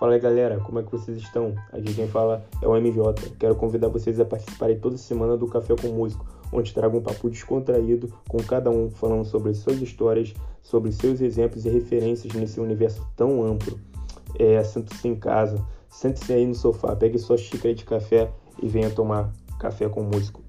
Fala aí galera, como é que vocês estão? Aqui quem fala é o MJ. Quero convidar vocês a participarem toda semana do Café com Músico, onde trago um papo descontraído com cada um falando sobre suas histórias, sobre seus exemplos e referências nesse universo tão amplo. É, sente-se em casa, sente-se aí no sofá, pegue sua xícara de café e venha tomar café com músico.